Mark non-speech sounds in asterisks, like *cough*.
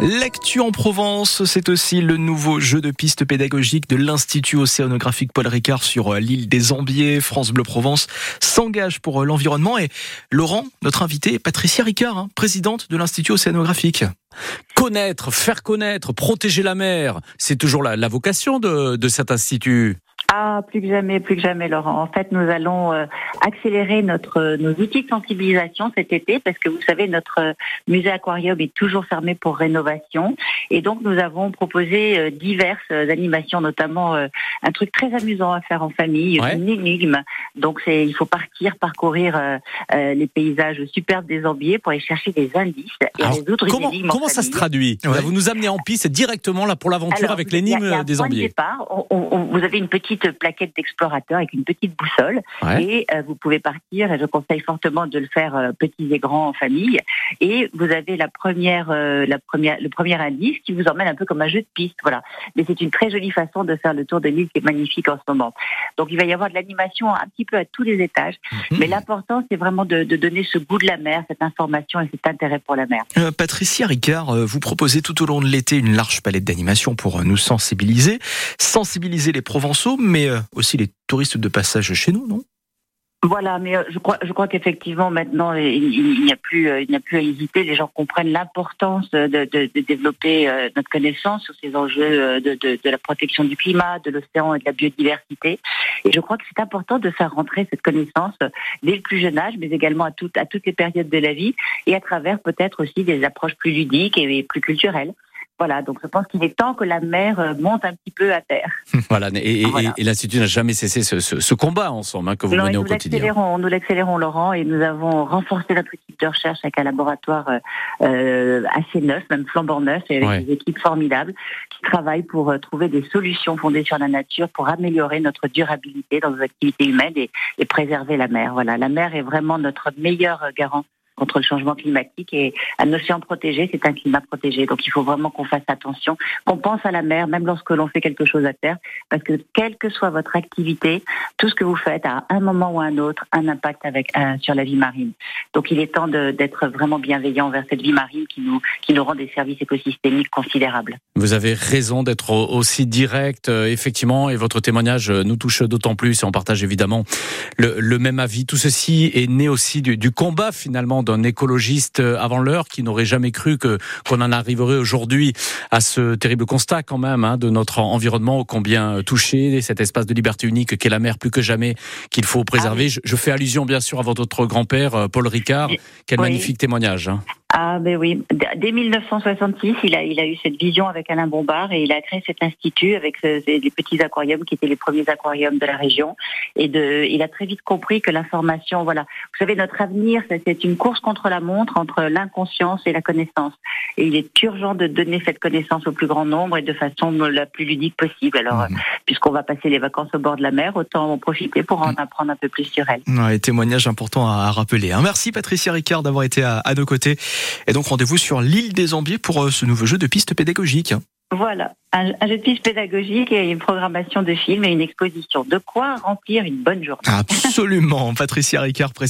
L'actu en Provence, c'est aussi le nouveau jeu de piste pédagogique de l'Institut océanographique Paul Ricard sur euh, l'île des Ambiers. France Bleu Provence s'engage pour euh, l'environnement et Laurent, notre invité, Patricia Ricard, hein, présidente de l'Institut océanographique. Connaître, faire connaître, protéger la mer, c'est toujours la, vocation de cet institut. Ah, plus que jamais, plus que jamais, Laurent. En fait, nous allons euh, accélérer notre nos outils de sensibilisation cet été parce que vous savez, notre euh, musée aquarium est toujours fermé pour rénovation et donc nous avons proposé euh, diverses animations, notamment un truc très amusant à faire en famille, une énigme. Donc c'est il faut partir parcourir les paysages superbes des Ambiers pour aller chercher des indices et résoudre comment, une énigme Comment ça se traduit? Vous nous amenez en piste directement là pour l'aventure avec l'énigme des Ambiers. départ, vous avez une petite plaquette d'explorateur avec une petite boussole. Et euh, vous pouvez partir et je conseille fortement de le faire euh, petits et grands en famille. Et vous avez la première euh, la première le premier indice qui vous emmène un peu comme un jeu de piste voilà. Mais c'est une très jolie façon de faire le tour de l'île qui est magnifique en ce moment. Donc il va y avoir de l'animation un petit peu à tous les étages. Mhm. mais l'important c'est vraiment de, de, donner ce goût de la mer cette information et cet intérêt pour la mer. Patricia Ricard vous proposez tout au long de l'été une large palette d'animation pour nous sensibiliser. Sensibiliser les Provençaux mais euh, aussi les touristes de passage chez nous, non? Voilà, mais euh, je crois, je crois qu'effectivement maintenant il n'y a plus, euh, il n'y a plus à hésiter. Les gens comprennent l'importance de, de, développer notre connaissance sur ces enjeux de, de, la protection du climat, de l'océan et de la biodiversité. Et je crois que c'est important de faire rentrer cette connaissance dès le plus jeune âge, mais également à toutes, à toutes les périodes de la vie et à travers peut-être aussi des approches plus ludiques et plus culturelles. Voilà, donc je pense qu'il est temps que la mer euh, monte un petit peu à terre. *laughs* voilà, et, et, l'Institut n'a jamais cessé ce, ce, combat ensemble hein, que vous menez au quotidien. Nous l'accélérons, Laurent, et nous avons renforcé notre équipe de recherche avec un laboratoire euh, euh assez neuf, même flambant neuf, et avec des équipes formidables qui travaillent pour euh, trouver des solutions fondées sur la nature pour améliorer notre durabilité dans nos activités humaines et, et préserver la mer. Voilà, la mer est vraiment notre meilleur garant contre le changement climatique et un océan protégé, c'est un climat protégé. Donc il faut vraiment qu'on fasse attention, qu'on pense à la mer, même lorsque l'on fait quelque chose à terre, parce que quelle que soit votre activité, tout ce que vous faites a à un moment ou à un autre un impact euh, sur la vie marine. Donc il est temps d'être vraiment bienveillant vers cette vie marine qui nous qui nous rend des services écosystémiques considérables. Vous avez raison d'être aussi direct, euh, effectivement, et votre témoignage euh, nous touche d'autant plus et on partage évidemment le, même avis. Tout ceci est né aussi du combat finalement d'un écologiste euh, avant l'heure qui n'aurait jamais cru que qu'on en arriverait aujourd'hui à ce terrible constat quand même hein, de notre environnement combien touché, cet espace de liberté unique qu'est la mer plus que jamais qu'il faut préserver. Ah je, fais allusion bien sûr à votre grand-père euh, Paul Ricard. Quel magnifique témoignage. Hein. Ah ben oui, dès 1966, il a, il a eu cette vision avec Alain Bombard et il a créé cet institut avec les petits aquariums qui étaient les premiers aquariums de la région. Et de, il a très vite compris que l'information, voilà, vous savez, notre avenir, c'est une course contre la montre entre l'inconscience et la connaissance. Et il est urgent de donner cette connaissance au plus grand nombre et de façon la plus ludique possible. Alors, mmh. puisqu'on va passer les vacances au bord de la mer, autant en profiter pour en mmh. apprendre un peu plus sur elle. Ouais, témoignage important à rappeler. Hein. Merci Patricia Ricard d'avoir été à, à nos côtés. Et donc rendez-vous sur l'île des Ambiers pour euh, ce nouveau jeu de piste pédagogique. Voilà, un, jeu de piste pédagogique et une programmation de films et une exposition. De quoi remplir une bonne journée. Absolument, *laughs* Patricia Ricard, président.